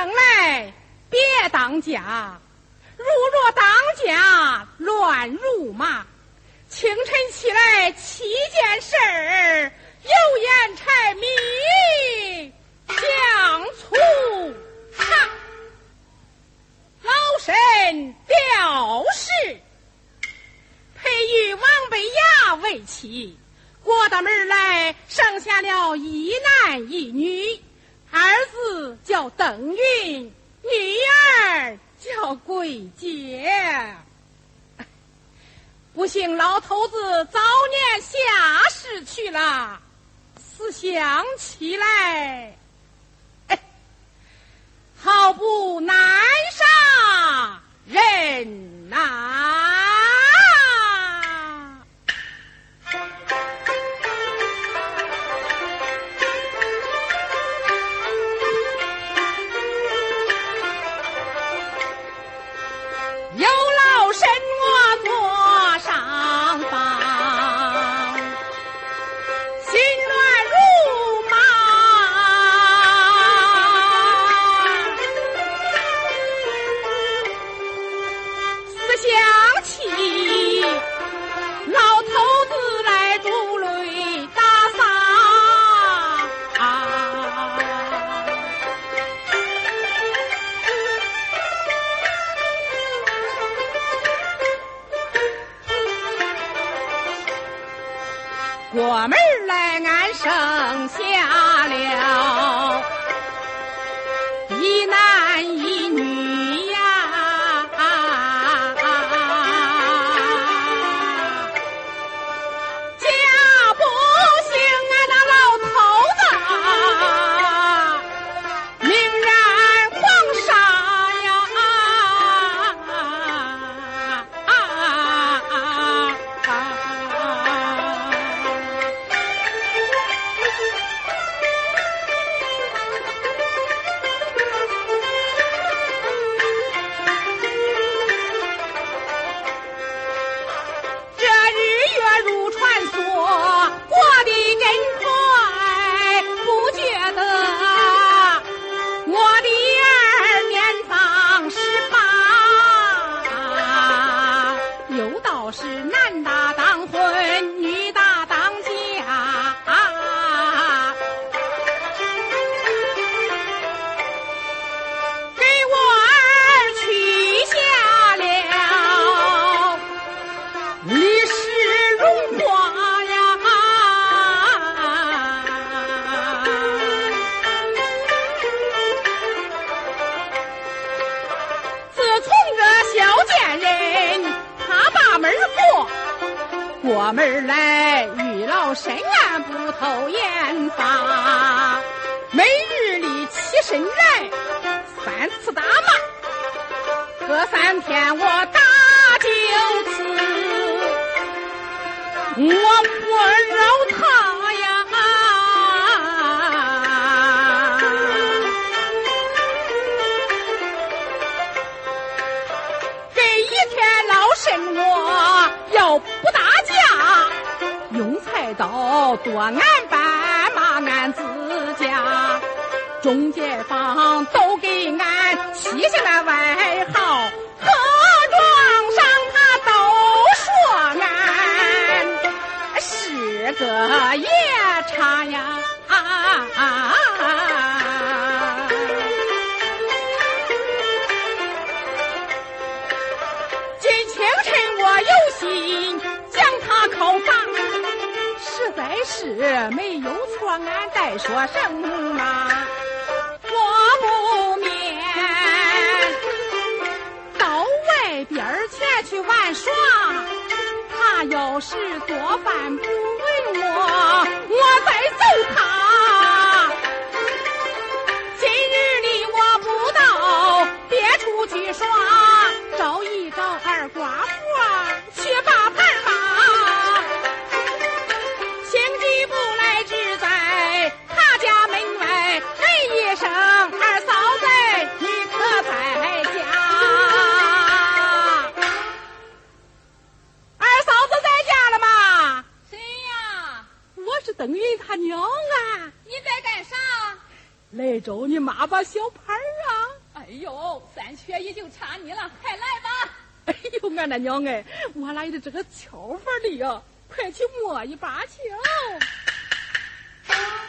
生来别当家，如若当家乱如麻。清晨起来七件事儿，油盐柴米酱醋茶。老身表示，培育王贝雅为妻，过大门来生下了一男一女，儿子叫邓云，女儿叫桂姐。不幸老头子早年下世去了，思想起来，好不难杀人呐！我不饶他呀！这一天老身我要不打架，用菜。刀剁俺爸，骂俺自家，众街坊都给俺起下了外号，夜叉呀！啊啊啊今清晨我有心将他拷打。实在是没有错，俺再说什么？我不免到外边前去玩耍。他要是做饭不，我再揍他。找你妈把小牌啊！哎呦，三缺一就差你了，快来吧！哎呦，俺的娘哎，我来的这个巧法里呀，快去摸一把去。你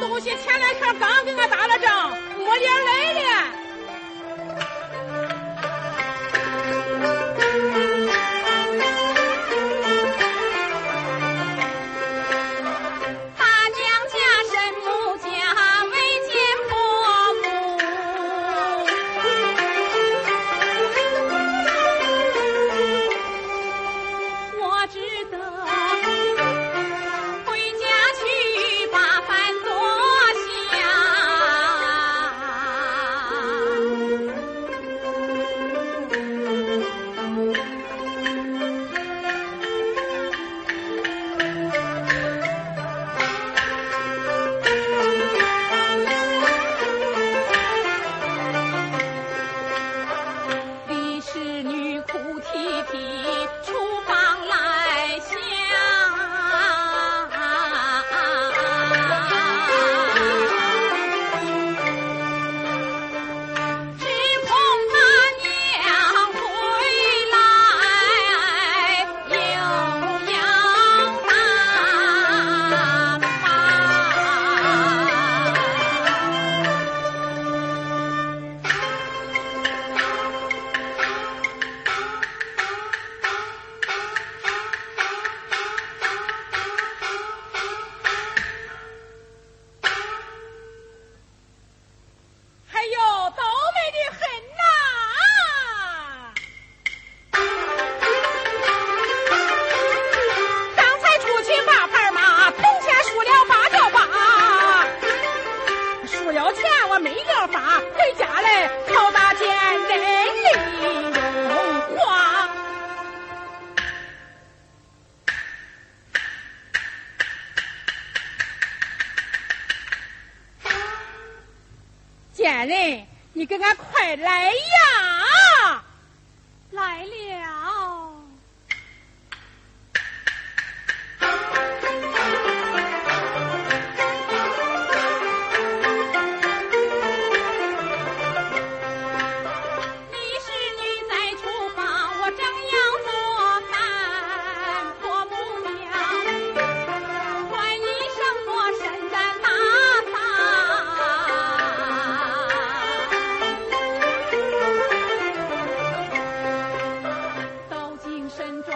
东西前两天刚给我打了针，我连累。男人你给俺快来呀！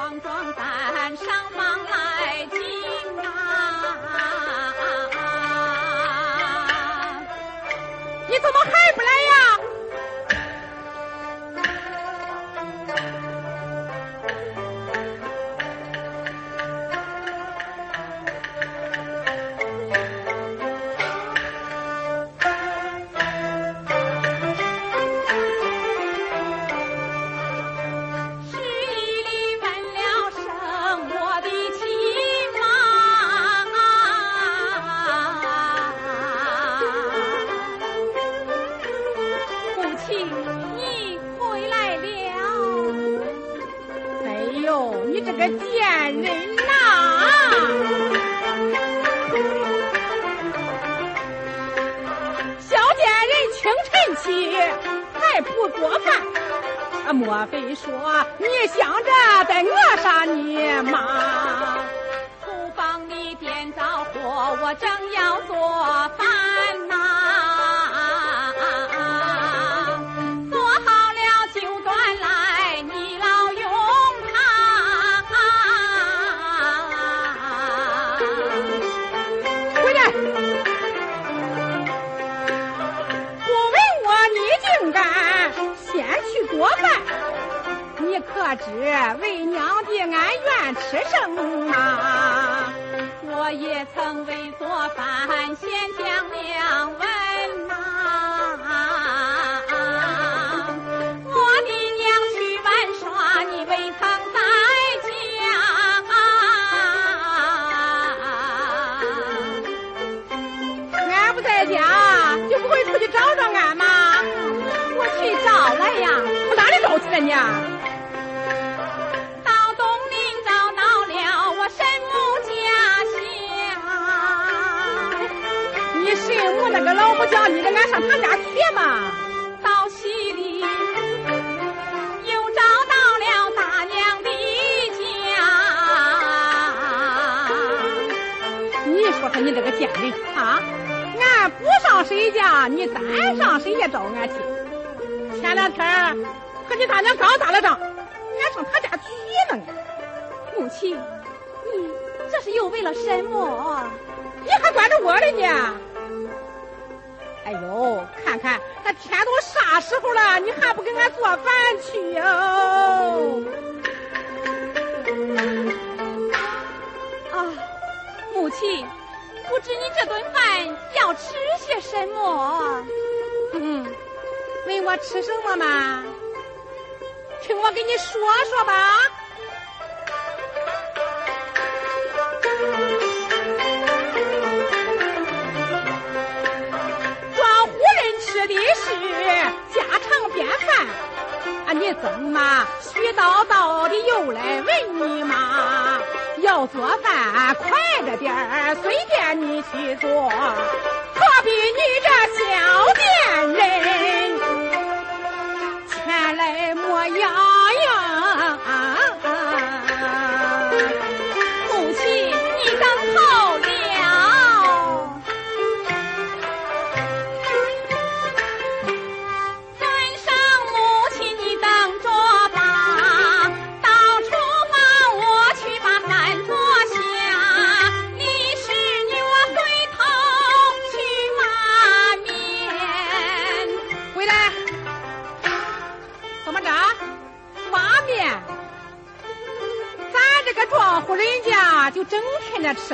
壮壮胆上房来进啊！你怎么还？你这个贱人呐！小贱人，清晨起还不做饭？啊，莫非说你想着在饿杀你妈？厨房里点着火，我正要做饭。知为娘的俺愿吃什么我也曾为做饭先将两问呐。我的娘去玩耍你未曾在家。俺不在家就不会出去找找俺吗？我去找来呀从哪里找去了娘你跟俺上他家去嘛？到西里又找到了大娘的家。你说说你这个贱人啊！俺不上谁家，你单上谁家找俺去？前两天和你大娘刚打了仗，俺上他家去呢。母亲，你这是又为了什么？你还管着我了呢？哎呦，看看那天都啥时候了，你还不给俺做饭去哟？啊，母亲，不知你这顿饭要吃些什么？嗯，问我吃什么嘛？听我给你说说吧。你怎么絮叨叨的又来问你妈？要做饭快着点儿，随便你去做，何必你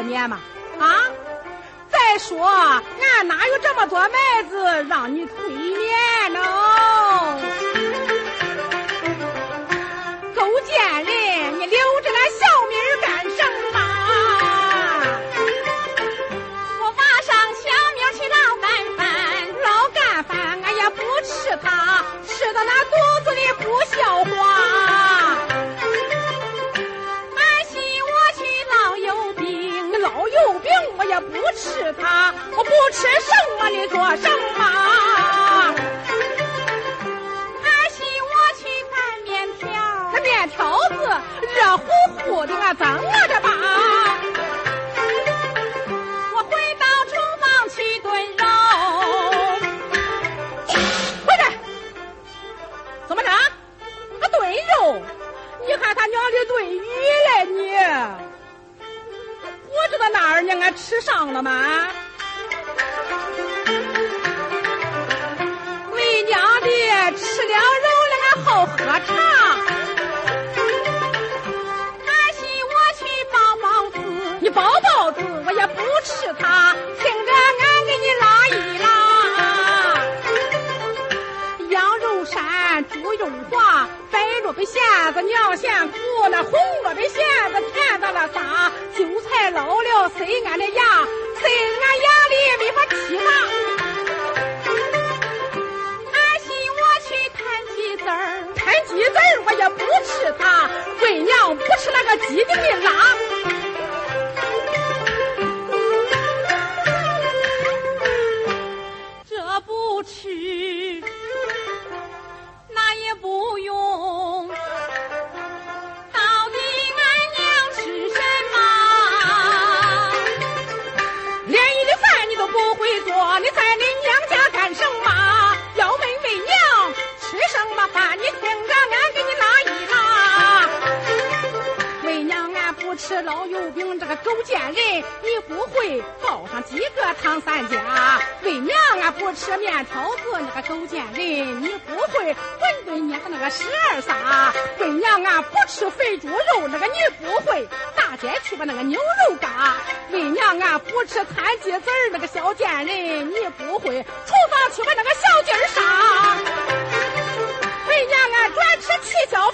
天的吃面嘛？啊？再说，俺哪有这么多麦子让你推碾呢？勾践人，是他，我不吃什么你做什么？他洗我去擀面条，那面条子热乎乎的，俺蒸那个娘嫌苦，那红萝卜馅子甜到了啥，韭菜老了塞俺的牙，塞俺牙里没法吃嘛。俺心我去摊鸡子儿，摊鸡子儿我也不吃它，为娘不吃那个鸡丁的辣。狗贱人，你不会包上几个唐三甲。为娘俺不吃面条子，那个狗贱人你不会。馄饨捏个那个十二仨。为娘俺不吃肥猪肉，那个你不会。大街去把那个牛肉嘎。为娘俺不吃残鸡子，那个小贱人你不会。厨房去把那个小鸡杀。为娘俺专吃七椒。